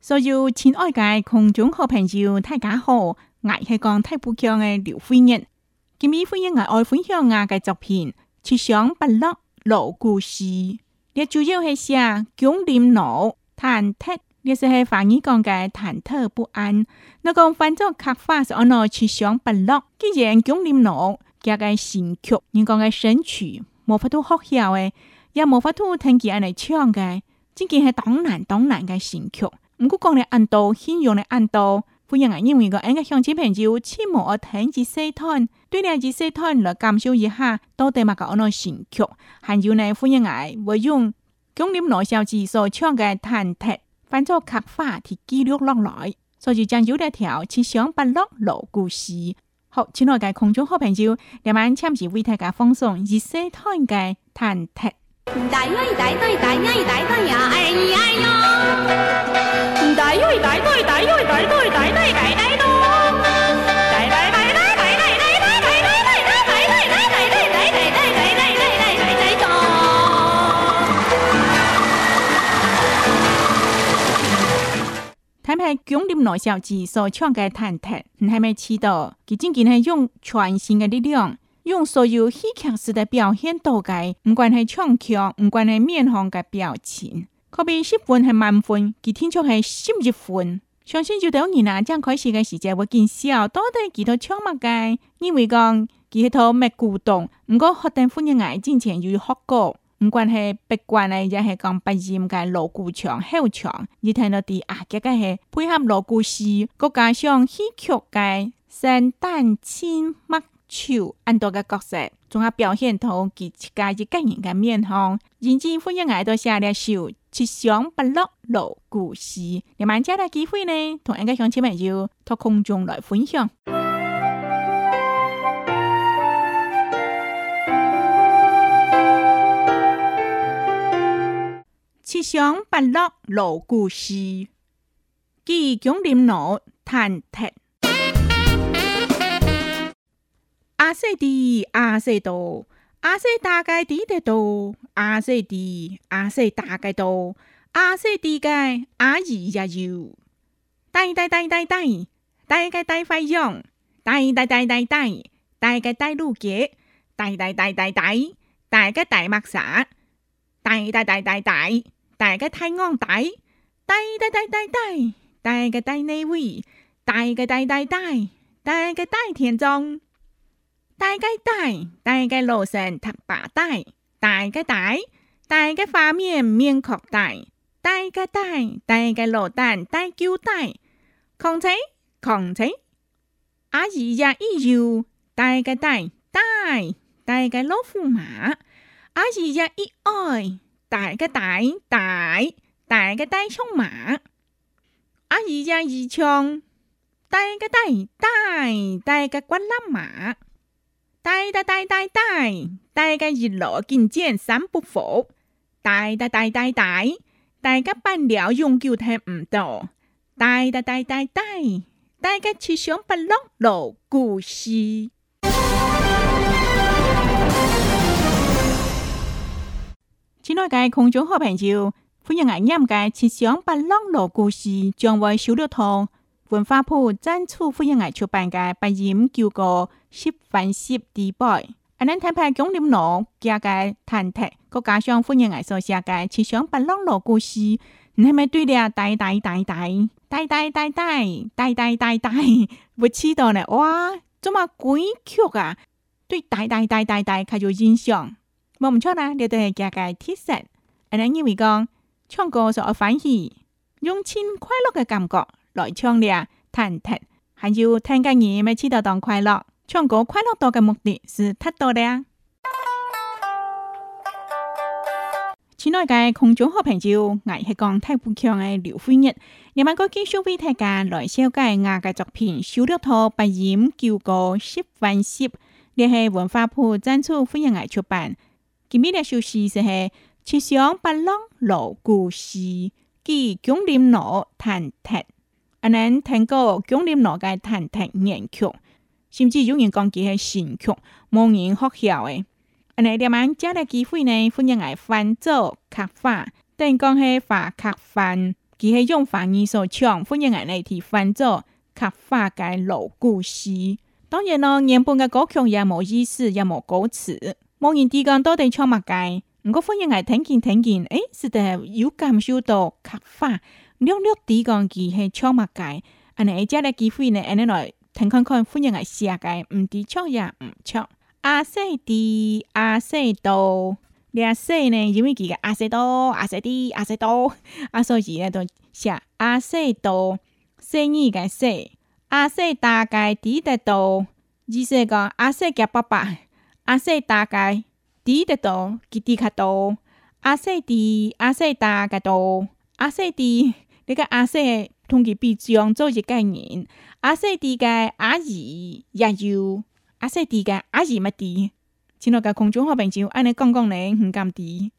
所以亲爱的共张和朋友，大家好，我是讲太不强的刘徽日。今呢？徽日系爱款乡下嘅作品，七上八落老故事。你主要系写蒋林老忐忑，你是系反而讲嘅忐忑不安。那讲翻咗客话，是讲七上八落。既然蒋林老写嘅神曲，你讲嘅神曲冇法度学校嘅，也冇法度听见系嚟唱嘅，真系当然当然嘅神曲。唔过讲咧，暗道信用咧暗道，富人矮认为个，应该相亲朋友先无要听一细谈，对咧一细谈来感受一下到底嘛个安怎心曲。还有呢富人矮会用江你老少之说唱个忐忑，翻作客话是记录落来，所以漳州咧条七上八落老故事。好，亲爱的空中好朋友，今晚请是为大家放送一细谈嘅忐忑。一呀一呀，二呀一呀，二呀二呀，二哟。台台经典老小戏所唱个忐忑，你系咪记得？佢真真正系用全身个力量，用所有戏剧式的表现道具，唔管系唱腔，唔管系面庞个表情，佮边十分系满分，佢听出系十分。相信就等你啦！将开始嘅时间会见效，到底几多枪物计？你会讲几多咩古董？唔过学定欢嘅爱情钱又要学过，唔管系白关嘅，亦系讲不盐嘅锣鼓墙、后墙，而听到啲啊，即个系配合锣鼓戏，再加上戏曲嘅圣诞清物。手安多个角色，总爱表现同自家一个人嘅面孔。认真欢迎外多写咧首《七香八落落故事，你满借个机会呢，同一个乡亲朋友，托空中来分享。七香八落落故事，记讲林诺谈谈。阿西的，阿西多，阿西大概的得多，阿西的，阿西大概多，阿西的街阿姨也有。大大大大大，大个大花样，大大大大大，大个大路杰，大大大大大，大个大马萨，大大大大大，大个带安仔，大大大大大，大个大内卫，大个大大大，大个大田庄。大个大，大个罗森，踏把大，大个大，大个发面，面壳大，大个大，大个罗丹，大揪大，扛锤扛锤。阿姨呀一油，大个大，大，大个老虎马。阿姨呀一爱，大个大，大，大个大象马。阿姨呀一枪，大个大，大，大个关拉马。大大大大大，大家日落見見三不服。大大大大大，大家辦了永久聽唔到。大大大大大，大家只想不落落故事。親愛嘅空中好朋友，歡迎我啱嘅《設想不落落故事》將會收到堂。文化部展出福建艺出版嘅八音九歌十番十地宝》，阿南坦白巩立农加个弹弹，个家乡福建艺写界七上八落锣故事，你系咪对了？大大大大大大大大大大，我知道呢！哇，这么鬼曲啊！对大大大大大，开有印象，摸唔出啦！你哋系加个特色，安尼因为讲唱歌所欢喜，用心快乐嘅感觉。来唱俩谈谈，还有听家你们起到当快乐。唱歌快乐多的目的是太多咧。亲爱的观众好朋友，我是讲太不强的刘辉日。你们可江苏电大家来小街我的作品《小了驼不引救国十反十》，咧系文化部赞助，欢迎爱出版。今朝的首诗是《七上八想老故事》，记江林路谈谈。阿你听过经典乐界弹弹粤曲，甚至有人讲佢系神曲，望人发笑嘅。阿你呢晚正个机会呢，欢迎来翻做客花，等于讲系化客粉，佢系用法言所唱，欢迎来嚟听翻做客花嘅老故事。当然咯，原本嘅歌曲也冇意思，也冇歌词，望人之间到底唱物介。不过欢迎来听见听见，诶，是在有感受到客花。略略地講佢係搶物解，安尼而家嘅機會呢，安尼來睇看看歡迎嘅下界，唔地搶也唔搶。阿西地阿西多，你阿西呢？因為佢嘅阿西多阿西地阿西多，阿所以呢就寫阿西多，西二嘅西，阿西大概地得多，意思講阿西嘅爸爸，阿西大概地得多，佢地較多，阿西地阿西大嘅多，阿西地。这个阿叔同佮比将做一介人，阿叔伫个阿姨也有，阿叔伫个阿姨勿伫，只落个空中好朋友，安尼讲讲咧，很甘伫，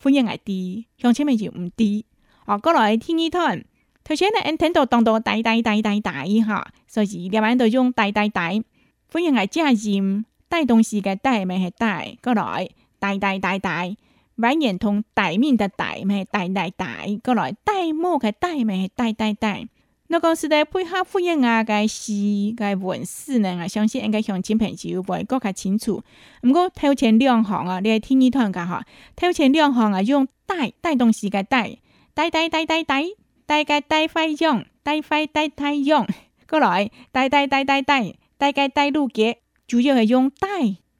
分迎来伫，乡亲们就唔伫，哦，过来天二趟，头先咧，俺听到当当呆呆呆呆呆哈，所以连晚都用呆呆呆，分量矮家人，带东西的带咪系带，过来呆呆呆呆。文念同代名的代咩？大大大，过来大末个大咩？大大大，那讲是在配合复印啊嘅是该文字呢，我相信应该向亲朋友会更较清楚。毋过头前两行啊，你来听伊讲个哈。头前两行啊，用带带动词个带，带带带带带，大个带太阳，带飞带太阳。过来，带带带带带，大个带路给，主要系用带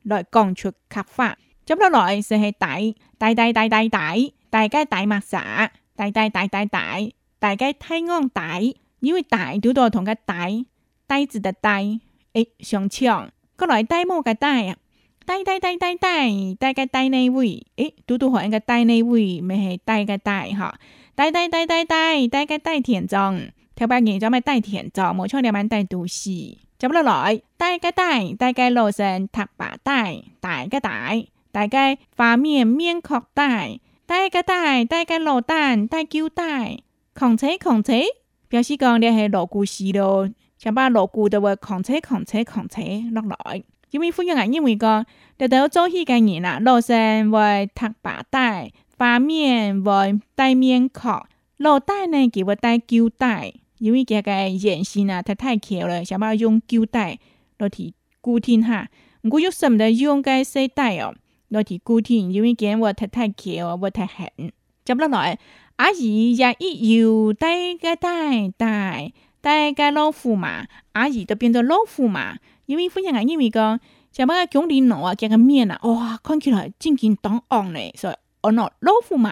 来讲出刻画。接么来，是会大大大大大大大该大马撒大大大大大大该太光大，因为大多多同个大大字的大，诶，上场过来大么个大啊？大大大大大大该大内位诶，多多好那个大内位没系大个大哈？大大大大大大该大田壮，跳八眼就买大田壮，冇错料买大杜斯。怎么了？来，大个大大该老神塔把大大个代。大概发面、面壳、带，带个带，带个老袋、带旧带，扛车扛车，表示讲了系老故时咯。想把老古的会扛车、扛车、扛车落来。因为福建人因为讲，了到早起个人啦，老生会脱把带，发面会戴面壳，老袋呢给会戴旧带，因为伊个眼型啊，它太巧了，想把用旧带落去固定哈。唔过有甚物用个细带哦？落地锅底，因为见我太太久我太狠。接不来，阿姨也一又戴个戴戴戴个老虎嘛，阿姨都变做老虎嘛，因为非常爱因为讲，差不多讲点啊，加个面啊，哇，看起来正见当红嘞，所以哦喏老虎嘛，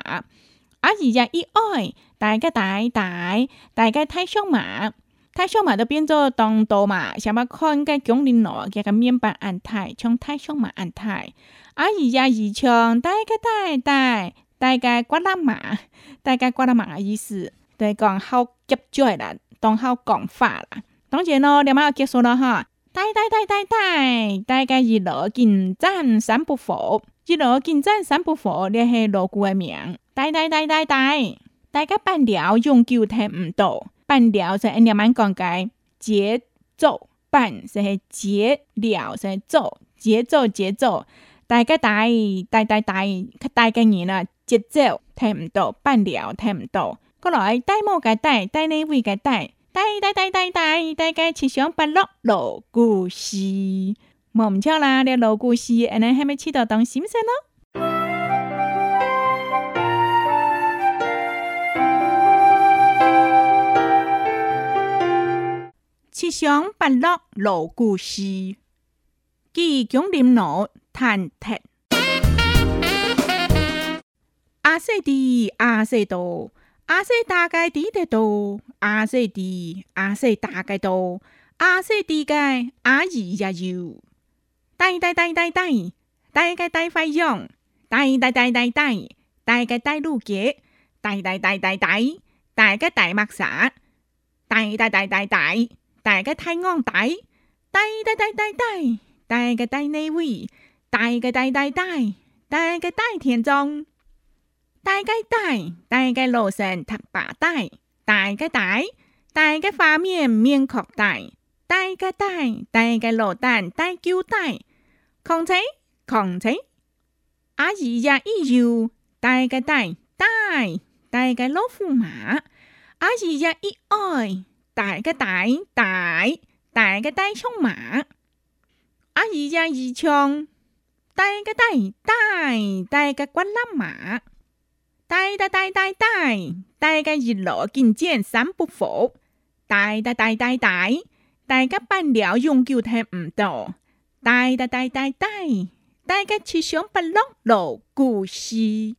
阿姨也一爱戴个戴戴戴个太阳嘛。太小嘛都变做东多嘛，想要看介江宁路介个面板安泰，从太小嘛安泰。阿姨呀，二枪，带个带带，带个瓜了嘛，带个瓜了嘛意思，就讲好节嘴啦，当好讲法啦。当然咯，两马要结束了哈。带带带带带，带个一六进站三不佛，一六进站三不火，两系鼓的面。带带带带带，大家办了永久台唔到。半调是，音量蛮讲解节奏，半是系节了是奏节奏节奏，大家大大大大，大家嘢呢节奏听唔到，半调听唔到，过来带帽嘅带，带你位嘅带，带带带带带，大家七上八落老故事，莫唔错啦！你老故事，你还没起到当心思咯？七上八落老故事，鸡公林老忐忑。阿西迪，阿西多？阿西大概低得多？阿西迪，阿西大概多？阿西迪，个阿姨也有？大大大大大，大个大发样。大大大大大，大个大路杰。大大大大大，大个大马傻。大大大大大。大家抬昂大，大大大大大，大家大那位，大家大大大，大家大田庄，大家大，大家罗山踏把大，大家大，大家发面面壳大，大家大，大家罗蛋大酒大，康采，康采，阿姨家一有，大家大大，大家罗驸马，阿姨家一爱。大个大大大个大胸马，阿姨家一枪。大个大大大个光拉马，大大大大大大个日落见钱三不否。大大大大大大个半了用久听唔到。大大大大大大个七雄不落落故事。